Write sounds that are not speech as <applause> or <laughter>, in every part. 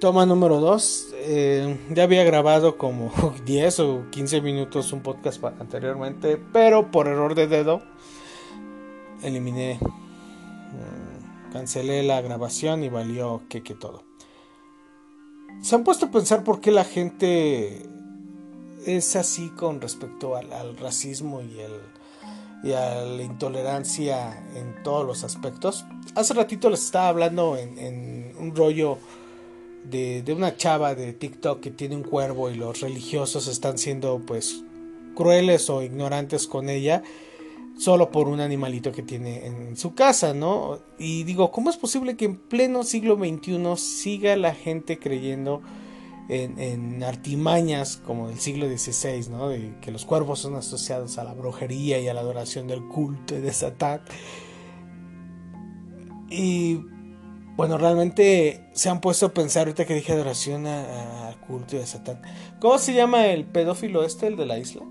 Toma número 2. Eh, ya había grabado como <laughs> 10 o 15 minutos un podcast anteriormente, pero por error de dedo eliminé, mm, cancelé la grabación y valió que, que todo. ¿Se han puesto a pensar por qué la gente es así con respecto al, racismo y, el, y, a la intolerancia en todos los aspectos? Hace ratito les estaba hablando en, en un rollo de, de, una chava de TikTok que tiene un cuervo y los religiosos están siendo pues crueles o ignorantes con ella solo por un animalito que tiene en su casa, ¿no? Y digo, ¿cómo es posible que en pleno siglo XXI siga la gente creyendo en, artimañas como del siglo XVI, ¿no? De que los cuervos son asociados a la brujería y a la adoración del culto de Satán. Y bueno, realmente se han puesto a pensar ahorita que dije adoración al culto de Satán. ¿Cómo se llama el pedófilo este, el de la isla?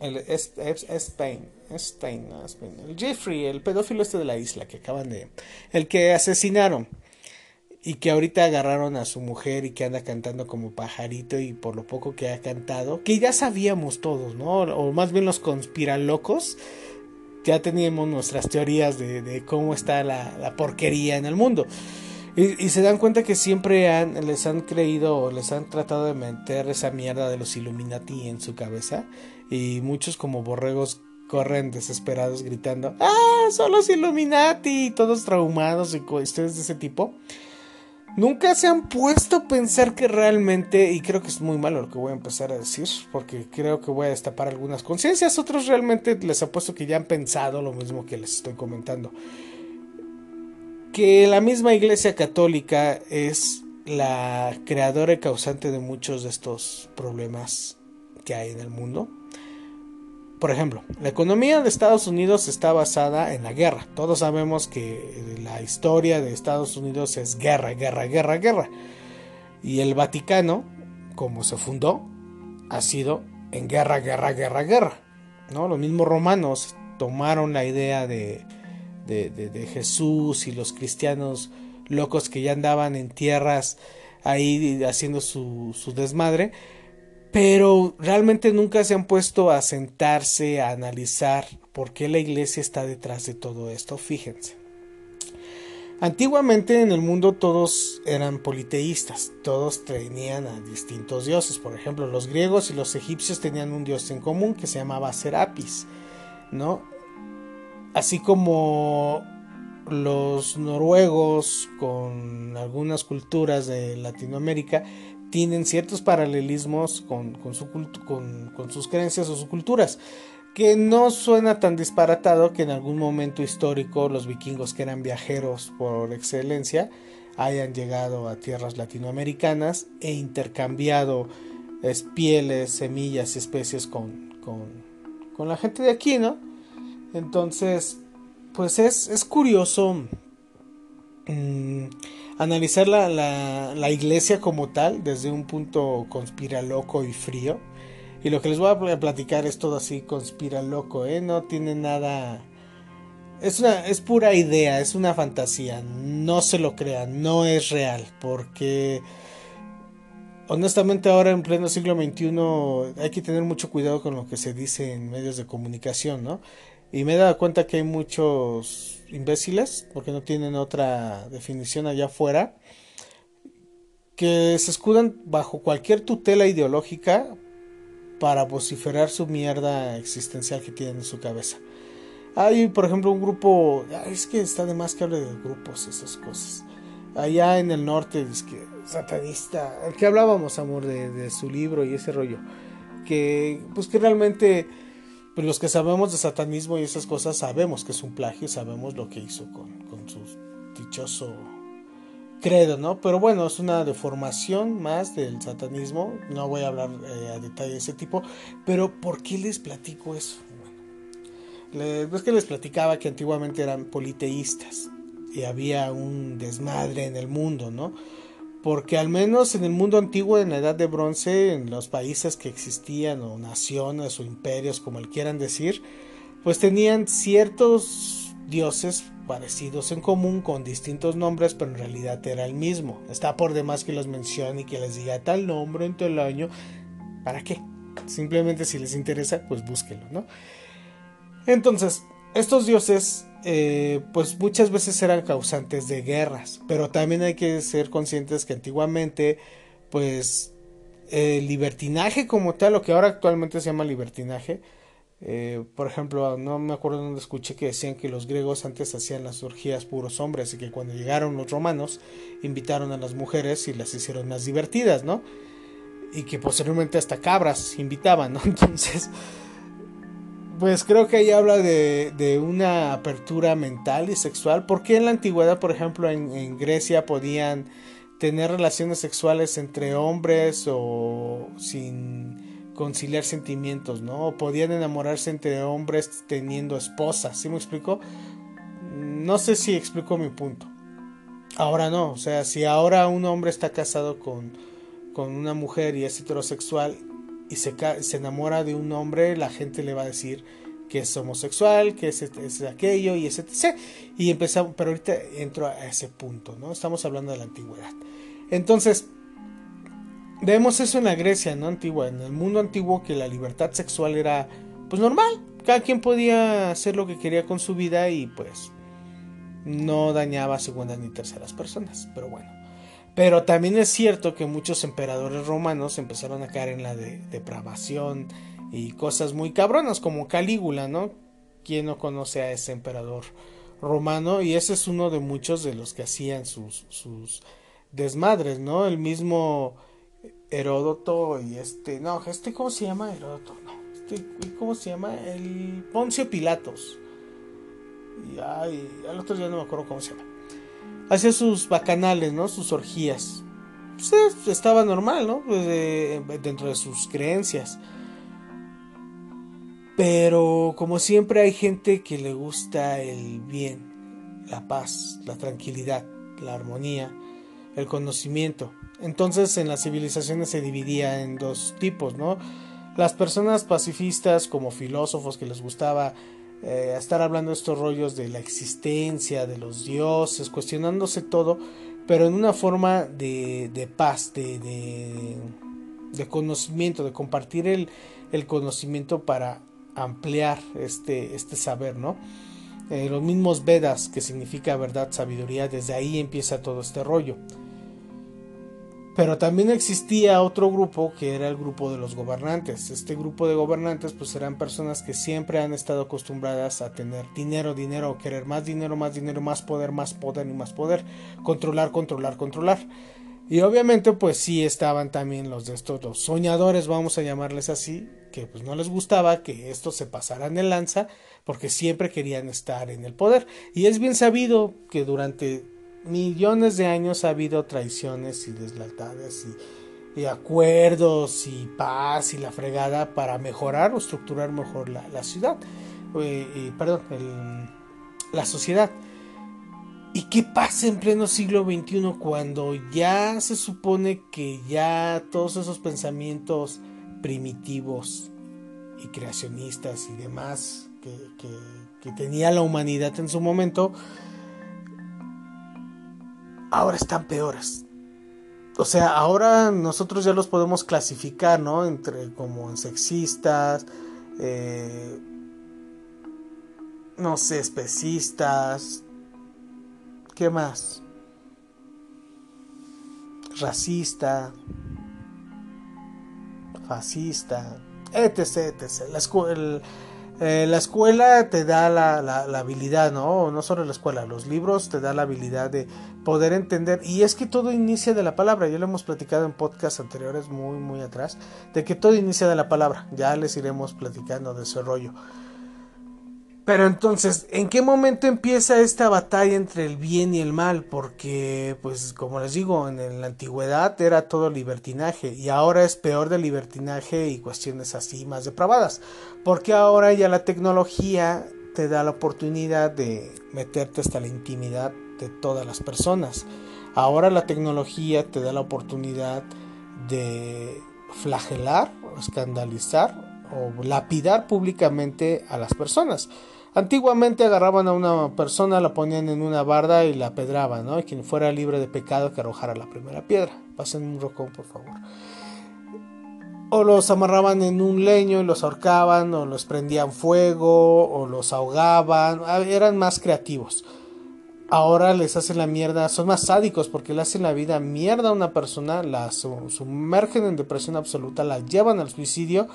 El Spain, Spain, El Jeffrey, el pedófilo este de la isla que acaban de. El que asesinaron. Y que ahorita agarraron a su mujer y que anda cantando como pajarito y por lo poco que ha cantado. Que ya sabíamos todos, ¿no? O más bien los conspiralocos ya teníamos nuestras teorías de, cómo está la, porquería en el mundo. Y, se dan cuenta que siempre han, les han creído o les han tratado de meter esa mierda de los Illuminati en su cabeza. Y muchos como borregos corren desesperados gritando, ¡Ah! Son los Illuminati! Todos traumados y cuestiones de ese tipo nunca se han puesto a pensar que realmente, y creo que es muy malo lo que voy a empezar a decir, porque creo que voy a destapar algunas conciencias, otros realmente les apuesto que ya han pensado lo mismo que les estoy comentando. Que la misma Iglesia Católica es la creadora y causante de muchos de estos problemas que hay en el mundo por ejemplo, la economía de Estados Unidos está basada en la guerra. Todos sabemos que la historia de Estados Unidos es guerra, guerra, guerra, guerra. Y el Vaticano, como se fundó, ha sido en guerra, guerra, guerra, guerra. ¿no? Los mismos romanos tomaron la idea de, de, Jesús y los cristianos locos que ya andaban en tierras ahí haciendo su desmadre pero realmente nunca se han puesto a sentarse a analizar por qué la iglesia está detrás de todo esto. Fíjense. Antiguamente en el mundo todos eran politeístas, todos tenían a distintos dioses. Por ejemplo, los griegos y los egipcios tenían un dios en común que se llamaba Serapis, ¿no? Así como los noruegos con algunas culturas de Latinoamérica tienen ciertos paralelismos con, su con, con sus creencias o sus culturas que no suena tan disparatado que en algún momento histórico los vikingos que eran viajeros por excelencia hayan llegado a tierras latinoamericanas e intercambiado pieles, semillas y especies con, con, con, la gente de aquí, ¿no? Entonces, pues es, es curioso mm, analizar la, la, iglesia como tal desde un punto conspiraloco y frío. Y lo que les voy a platicar es todo así conspiraloco, ¿eh? No tiene nada... Es, una, es pura idea, es una fantasía. No se lo crean, no es real. Porque honestamente ahora en pleno siglo XXI hay que tener mucho cuidado con lo que se dice en medios de comunicación, ¿no? Y me he dado cuenta que hay muchos imbéciles, porque no tienen otra definición allá afuera, que se escudan bajo cualquier tutela ideológica para vociferar su mierda existencial que tienen en su cabeza. Hay, por ejemplo, un grupo, es que está de más que hable de grupos, esas cosas. Allá en el norte, es que satanista, el que hablábamos, amor, de, de su libro y ese rollo, que pues que realmente pues los que sabemos de satanismo y esas cosas sabemos que es un plagio, sabemos lo que hizo con, con su dichoso credo, ¿no? Pero bueno, es una deformación más del satanismo, no voy a hablar eh, a detalle de ese tipo, pero ¿por qué les platico eso? Bueno, es que les platicaba que antiguamente eran politeístas y había un desmadre en el mundo, ¿no? Porque al menos en el mundo antiguo, en la edad de bronce, en los países que existían, o naciones o imperios, como el quieran decir, pues tenían ciertos dioses, parecidos en común con distintos nombres, pero en realidad era el mismo. Está por demás que los mencione y que les diga tal nombre en tal año. ¿Para qué? Simplemente si les interesa, pues búsquenlo, ¿no? Entonces, estos dioses, eh, pues muchas veces eran causantes de guerras, pero también hay que ser conscientes que antiguamente, pues, el libertinaje como tal, lo que ahora actualmente se llama libertinaje, eh, por ejemplo, no me acuerdo dónde escuché que decían que los griegos antes hacían las orgías puros hombres y que cuando llegaron los romanos invitaron a las mujeres y las hicieron más divertidas, ¿no? Y que posteriormente hasta cabras invitaban, ¿no? <laughs> Entonces, pues creo que ahí habla de, una apertura mental y sexual. porque en la antigüedad, por ejemplo, en Grecia podían tener relaciones sexuales entre hombres o sin conciliar sentimientos, ¿no? O podían enamorarse entre hombres teniendo esposas, ¿sí me explico? No sé si explico mi punto. Ahora no, o sea, si ahora un hombre está casado con, con una mujer y es heterosexual y se, se enamora de un hombre, la gente le va a decir que es homosexual, que es, es aquello y etc. Y empezamos, pero ahorita entro a ese punto, ¿no? Estamos hablando de la antigüedad. Entonces, Vemos eso en la Grecia, ¿no? Antigua, en el mundo antiguo que la libertad sexual era pues normal, cada quien podía hacer lo que quería con su vida y pues no dañaba a segundas ni terceras personas, pero bueno. Pero también es cierto que muchos emperadores romanos empezaron a caer en la depravación y cosas muy cabronas como Calígula, ¿no? ¿Quién no conoce a ese emperador romano? Y ese es uno de muchos de los que hacían sus, desmadres, ¿no? El mismo Heródoto y este, no, este, ¿cómo se llama? Heródoto, no, este, ¿cómo se llama? El Poncio Pilatos. Y ay, al otro día no me acuerdo cómo se llama. Hacía sus bacanales, ¿no? Sus orgías. Pues eh, estaba normal, ¿no? Pues dentro de sus creencias. Pero como siempre hay gente que le gusta el bien, la paz, la tranquilidad, la armonía, el conocimiento. Entonces en las civilizaciones se dividía en dos tipos, ¿no? Las personas pacifistas como filósofos que les gustaba eh, estar hablando estos rollos de la existencia, de los dioses, cuestionándose todo, pero en una forma de, de paz, de, de, conocimiento, de compartir el, el, conocimiento para ampliar este, este saber, ¿no? Eh, los mismos Vedas, que significa verdad, sabiduría, desde ahí empieza todo este rollo. Pero también existía otro grupo que era el grupo de los gobernantes. Este grupo de gobernantes pues eran personas que siempre han estado acostumbradas a tener dinero, dinero, querer más dinero, más dinero, más poder, más poder y más poder. Controlar, controlar, controlar. Y obviamente pues sí estaban también los de estos, los soñadores, vamos a llamarles así, que pues no les gustaba que estos se pasaran en lanza porque siempre querían estar en el poder. Y es bien sabido que durante millones de años ha habido traiciones y deslealtades y, acuerdos y paz y la fregada para mejorar o estructurar mejor la, ciudad, eh, perdón, la sociedad. ¿Y qué pasa en pleno siglo XXI cuando ya se supone que ya todos esos pensamientos primitivos y creacionistas y demás que tenía la humanidad en su momento, ahora están peores. O sea, ahora nosotros ya los podemos clasificar, ¿no? Entre como sexistas, eh, no sé, especistas, ¿qué más? Racista, fascista, etc, etc. La, escuela, eh, la escuela te da la, la, habilidad, ¿no? No solo la escuela, los libros te da la habilidad de poder entender. Y es que todo inicia de la palabra. Ya lo hemos platicado en podcasts anteriores, muy, muy atrás, de que todo inicia de la palabra. Ya les iremos platicando de ese rollo. Pero entonces, ¿en qué momento empieza esta batalla entre el bien y el mal? Porque, pues, como les digo, en la antigüedad era todo libertinaje y ahora es peor de libertinaje y cuestiones así más depravadas. Porque ahora ya la tecnología te da la oportunidad de meterte hasta la intimidad de todas las personas. Ahora la tecnología te da la oportunidad de flagelar, escandalizar o lapidar públicamente a las personas. Antiguamente agarraban a una persona, la ponían en una barda y la pedraban, ¿no? Y quien fuera libre de pecado que arrojara la primera piedra. Pasen un rocón, por favor. O los amarraban en un leño y los ahorcaban, o los prendían fuego, o los ahogaban. Ah, eran más creativos. Ahora les hacen la mierda, son más sádicos porque le hacen la vida mierda a una persona, la sumergen en depresión absoluta, la llevan al suicidio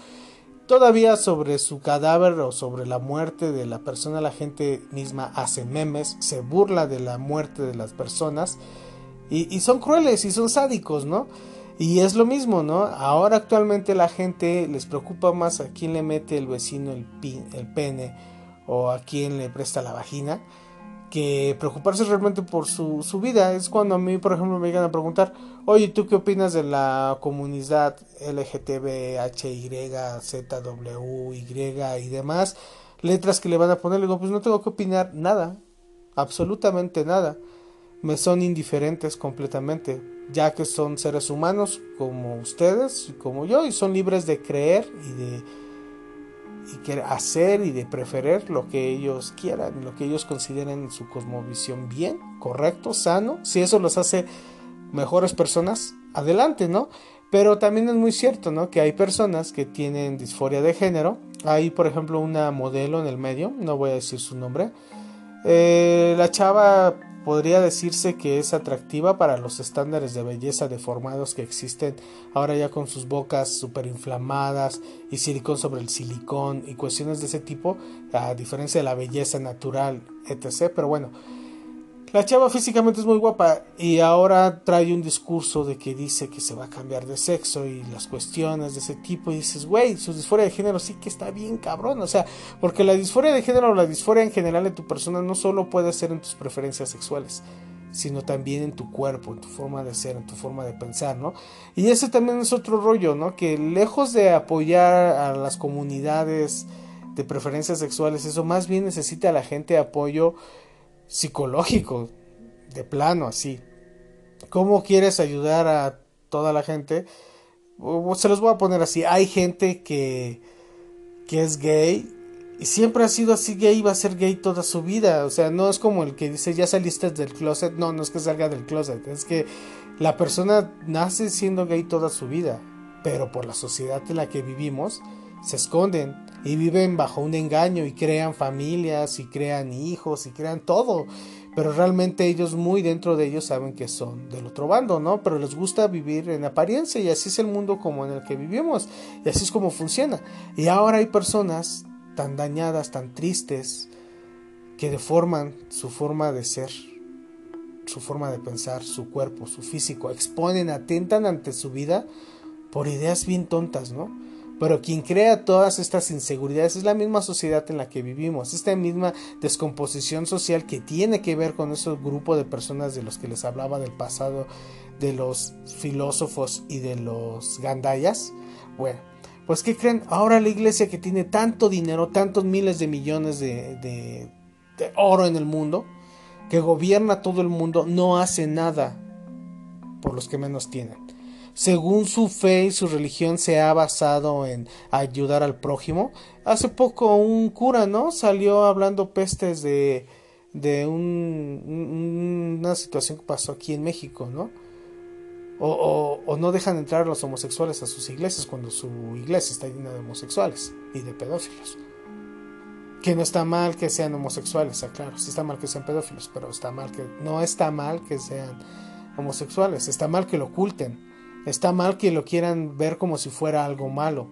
Todavía sobre su cadáver o sobre la muerte de la persona la gente misma hace memes, se burla de la muerte de las personas y, son crueles y son sádicos, ¿no? Y es lo mismo, ¿no? Ahora actualmente la gente les preocupa más a quién le mete el vecino el, el pene o a quién le presta la vagina que preocuparse realmente por su, su, vida. Es cuando a mí, por ejemplo, me llegan a preguntar, oye, ¿tú qué opinas de la comunidad LGTB, HY, ZW, Y y demás? Letras que le van a poner, le digo, pues no tengo que opinar nada, absolutamente nada. Me son indiferentes completamente, ya que son seres humanos como ustedes y como yo, y son libres de creer y de y hacer y de preferir lo que ellos quieran, lo que ellos consideren en su cosmovisión bien, correcto, sano. Si eso los hace mejores personas, adelante, ¿no? Pero también es muy cierto, ¿no? Que hay personas que tienen disforia de género. Hay, por ejemplo, una modelo en el medio, no voy a decir su nombre. Eh, la chava podría decirse que es atractiva para los estándares de belleza deformados que existen ahora ya con sus bocas super inflamadas y silicón sobre el silicón y cuestiones de ese tipo, a diferencia de la belleza natural, etc. Pero bueno, la chava físicamente es muy guapa y ahora trae un discurso de que dice que se va a cambiar de sexo y las cuestiones de ese tipo y dices, güey, su disforia de género sí que está bien cabrón, o sea, porque la disforia de género o la disforia en general de tu persona no solo puede ser en tus preferencias sexuales, sino también en tu cuerpo, en tu forma de ser, en tu forma de pensar, ¿no? Y ese también es otro rollo, ¿no? Que lejos de apoyar a las comunidades de preferencias sexuales, eso más bien necesita a la gente apoyo psicológico, de plano, así. ¿Cómo quieres ayudar a toda la gente? Se los voy a poner así. Hay gente que, que es gay y siempre ha sido así gay va a ser gay toda su vida. O sea, no es como el que dice ya saliste del closet. No, no es que salga del closet. Es que la persona nace siendo gay toda su vida. Pero por la sociedad en la que vivimos, se esconden y viven bajo un engaño y crean familias y crean hijos y crean todo. Pero realmente ellos muy dentro de ellos saben que son del otro bando, ¿no? Pero les gusta vivir en apariencia y así es el mundo como en el que vivimos y así es como funciona. Y ahora hay personas tan dañadas, tan tristes, que deforman su forma de ser, su forma de pensar, su cuerpo, su físico, exponen, atentan ante su vida por ideas bien tontas, ¿no? Pero quien crea todas estas inseguridades es la misma sociedad en la que vivimos, esta misma descomposición social que tiene que ver con ese grupo de personas de los que les hablaba del pasado, de los filósofos y de los gandayas. Bueno, pues ¿qué creen? Ahora la iglesia que tiene tanto dinero, tantos miles de millones de, de, de oro en el mundo, que gobierna todo el mundo, no hace nada por los que menos tienen según su fe y su religión se ha basado en ayudar al prójimo. Hace poco un cura, ¿no? Salió hablando pestes de, de un, una situación que pasó aquí en México, ¿no? O, no dejan entrar a los homosexuales a sus iglesias cuando su iglesia está llena de homosexuales y de pedófilos. Que no está mal que sean homosexuales, claro, sí está mal que sean pedófilos, pero está mal que no está mal que sean homosexuales, está mal que lo oculten Está mal que lo quieran ver como si fuera algo malo.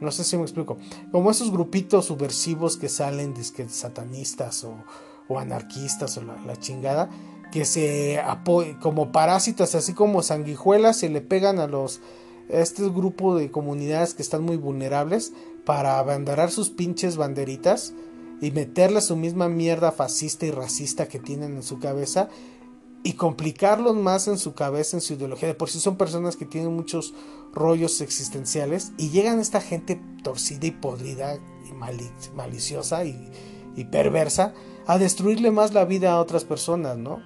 No sé si me explico. Como esos grupitos subversivos que salen de satanistas o, anarquistas o la, chingada, que se como parásitos, así como sanguijuelas, se le pegan a los este grupo de comunidades que están muy vulnerables para abanderar sus pinches banderitas y meterle su misma mierda fascista y racista que tienen en su cabeza y complicarlos más en su cabeza, en su ideología. De por sí son personas que tienen muchos rollos existenciales y llegan esta gente torcida y podrida y maliciosa y, perversa a destruirle más la vida a otras personas, ¿no?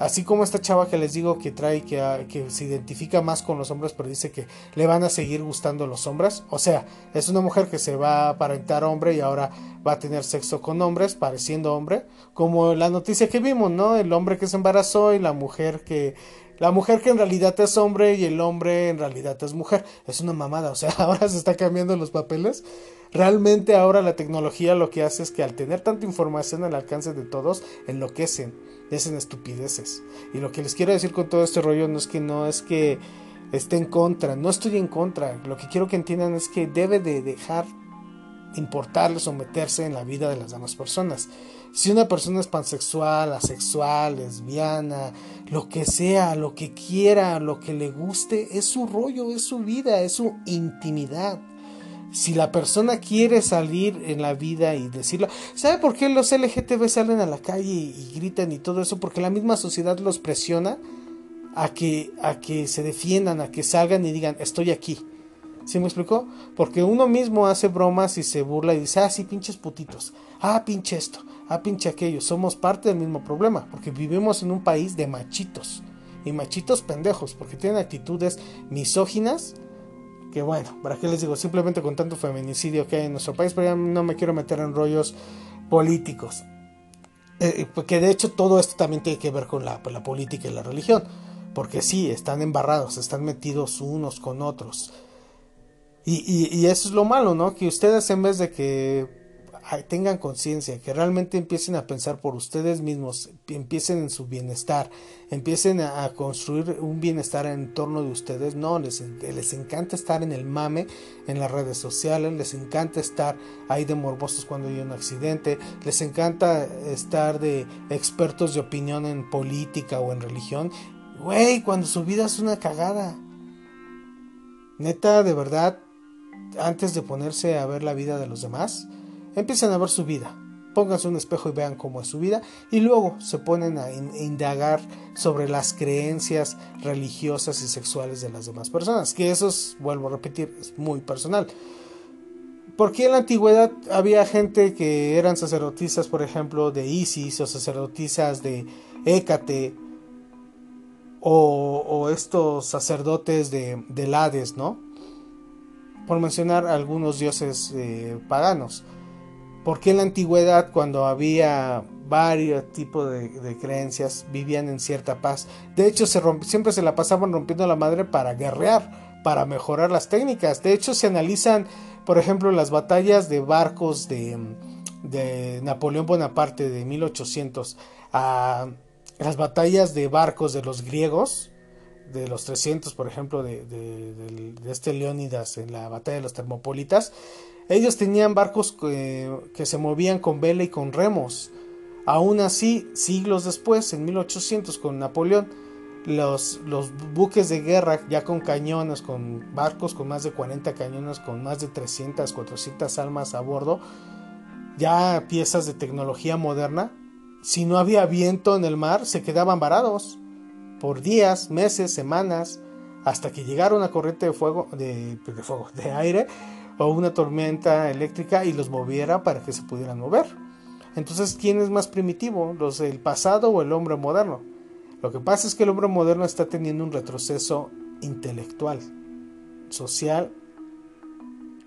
Así como esta chava que les digo que trae, que, ah, que, se identifica más con los hombres, pero dice que le van a seguir gustando los hombres. O sea, es una mujer que se va a aparentar hombre y ahora va a tener sexo con hombres, pareciendo hombre. Como la noticia que vimos, ¿no? El hombre que se embarazó y la mujer que la mujer que en realidad es hombre y el hombre en realidad es mujer. Es una mamada, o sea, <laughs> ahora se está cambiando los papeles. Realmente ahora la tecnología lo que hace es que al tener tanta información al alcance de todos, enloquecen, hacen estupideces. Y lo que les quiero decir con todo este rollo no es que no es que esté en contra, no estoy en contra. Lo que quiero que entiendan es que debe de dejar importarles o meterse en la vida de las demás personas. Si una persona es pansexual, asexual, lesbiana, lo que sea, lo que quiera, lo que le guste, es su rollo, es su vida, es su intimidad. Si la persona quiere salir en la vida y decirlo, ¿sabe por qué los LGTB salen a la calle y, gritan y todo eso? Porque la misma sociedad los presiona a que, a que se defiendan, a que salgan y digan, estoy aquí. ¿Sí me explicó? Porque uno mismo hace bromas y se burla y dice, ah, sí, pinches putitos, ah, pinche esto, ah, pinche aquello. Somos parte del mismo problema, porque vivimos en un país de machitos. Y machitos pendejos, porque tienen actitudes misóginas. Que bueno, ¿para qué les digo? Simplemente con tanto feminicidio que hay en nuestro país, pero ya no me quiero meter en rollos políticos. Eh, porque de hecho todo esto también tiene que ver con la, la política y la religión. Porque sí, están embarrados, están metidos unos con otros. Y, eso es lo malo, ¿no? Que ustedes en vez de que tengan conciencia, que realmente empiecen a pensar por ustedes mismos, empiecen en su bienestar, empiecen a, construir un bienestar en torno de ustedes, no, les, les encanta estar en el mame, en las redes sociales, les encanta estar ahí de morbosos cuando hay un accidente, les encanta estar de expertos de opinión en política o en religión, güey, cuando su vida es una cagada. Neta, de verdad, antes de ponerse a ver la vida de los demás, empiecen a ver su vida. Pónganse un espejo y vean cómo es su vida y luego se ponen a indagar sobre las creencias religiosas y sexuales de las demás personas, que eso es, vuelvo a repetir, es muy personal. Porque en la antigüedad había gente que eran sacerdotisas, por ejemplo, de Isis o sacerdotisas de Hécate o, estos sacerdotes de, de Hades, ¿no? por mencionar algunos dioses eh, paganos. Porque en la antigüedad, cuando había varios tipos de, creencias, vivían en cierta paz. De hecho, siempre se la pasaban rompiendo la madre para guerrear, para mejorar las técnicas. De hecho, se analizan, por ejemplo, las batallas de barcos de, de Napoleón Bonaparte de 1800 a las batallas de barcos de los griegos de los 300, por ejemplo, de, de, este Leónidas en la batalla de los Termopolitas, ellos tenían barcos que, se movían con vela y con remos. Aún así, siglos después, en 1800, con Napoleón, los, los buques de guerra ya con cañones, con barcos con más de 40 cañones, con más de 300, 400 almas a bordo, ya piezas de tecnología moderna, si no había viento en el mar, se quedaban varados por días, meses, semanas, hasta que llegara una corriente de fuego, de, fuego, de aire o una tormenta eléctrica y los moviera para que se pudieran mover. Entonces, ¿quién es más primitivo? ¿Los del pasado o el hombre moderno? Lo que pasa es que el hombre moderno está teniendo un retroceso intelectual, social,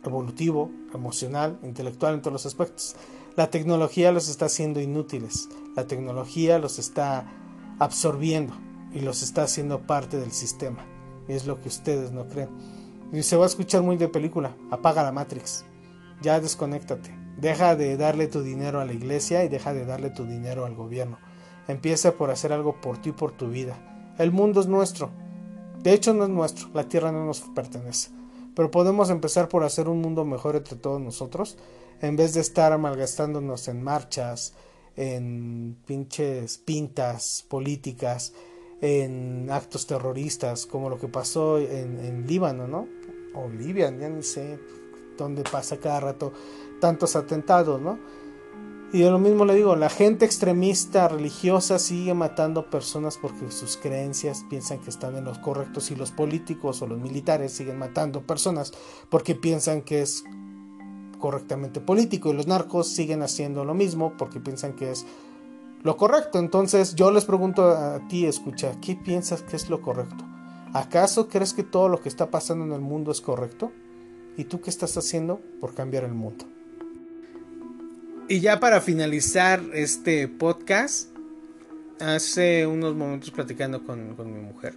evolutivo, emocional, intelectual en todos los aspectos. La tecnología los está haciendo inútiles, la tecnología los está absorbiendo y los está haciendo parte del sistema. Es lo que ustedes no creen. Y se va a escuchar muy de película. Apaga la Matrix. Ya desconéctate. Deja de darle tu dinero a la iglesia y deja de darle tu dinero al gobierno. Empieza por hacer algo por ti y por tu vida. El mundo es nuestro. De hecho no es nuestro. La tierra no nos pertenece. Pero podemos empezar por hacer un mundo mejor entre todos nosotros. En vez de estar malgastándonos en marchas, en pinches pintas políticas, en actos terroristas, como lo que pasó en, Líbano, ¿no? O Libia, ya ni sé dónde pasa cada rato tantos atentados, ¿no? Y yo lo mismo le digo, la gente extremista religiosa sigue matando personas porque sus creencias piensan que están en los correctos y los políticos o los militares siguen matando personas porque piensan que es correctamente político y los narcos siguen haciendo lo mismo porque piensan que es lo correcto. Entonces yo les pregunto a ti, escucha, ¿qué piensas que es lo correcto? ¿Acaso crees que todo lo que está pasando en el mundo es correcto? ¿Y tú qué estás haciendo por cambiar el mundo? Y ya para finalizar este podcast, hace unos momentos platicando con, mi mujer,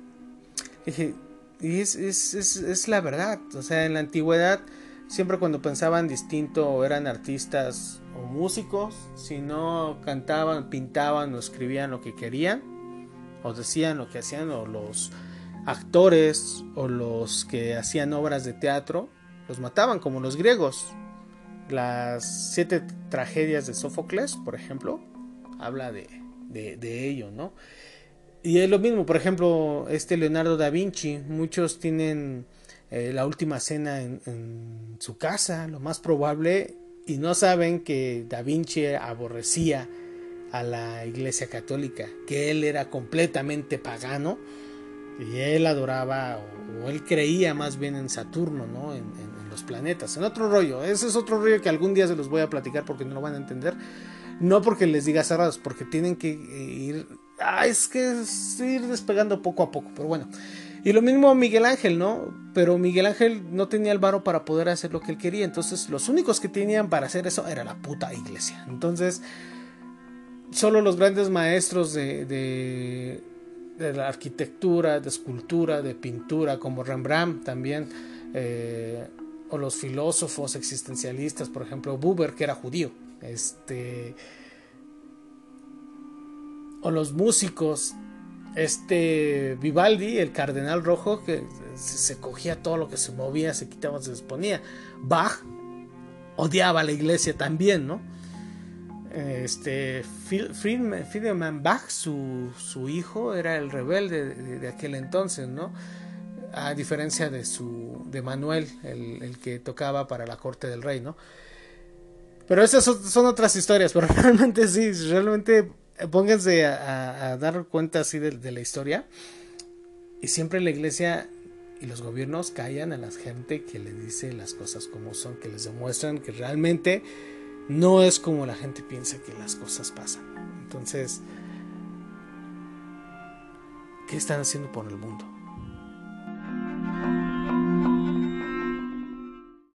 dije, y es, es, es, la verdad, o sea, en la antigüedad, siempre cuando pensaban distinto eran artistas o músicos, si no cantaban, pintaban o escribían lo que querían, o decían lo que hacían, o los actores o los que hacían obras de teatro, los mataban como los griegos. Las siete tragedias de Sófocles, por ejemplo, habla de, de, ello, ¿no? Y es lo mismo, por ejemplo, este Leonardo da Vinci, muchos tienen eh, la última cena en, en, su casa, lo más probable, y no saben que da Vinci aborrecía a la iglesia católica, que él era completamente pagano y él adoraba o, él creía más bien en Saturno, ¿no? En, los planetas, en otro rollo. Ese es otro rollo que algún día se los voy a platicar porque no lo van a entender. No porque les diga cerrados, porque tienen que ir. Ah, es que es ir despegando poco a poco, pero bueno. Y lo mismo Miguel Ángel, ¿no? Pero Miguel Ángel no tenía el varo para poder hacer lo que él quería. Entonces, los únicos que tenían para hacer eso era la puta iglesia. Entonces, solo los grandes maestros de la arquitectura, de escultura, de pintura, como Rembrandt también, eh, o los filósofos existencialistas, por ejemplo, Buber, que era judío, este, o los músicos, este Vivaldi, el cardenal rojo, que se cogía todo lo que se movía, se quitaba, se exponía. Bach odiaba a la iglesia también, ¿no? Este Friedemann Bach, su, su, hijo, era el rebelde de, aquel entonces, ¿no? A diferencia de su de Manuel, el, que tocaba para la corte del rey, ¿no? Pero esas son, otras historias, <laughs> pero realmente sí, realmente pónganse a, dar cuenta así de, de, la historia. Y siempre la iglesia y los gobiernos callan a la gente que le dice las cosas como son, que les demuestran que realmente no es como la gente piensa que las cosas pasan. Entonces, ¿qué están haciendo por el mundo?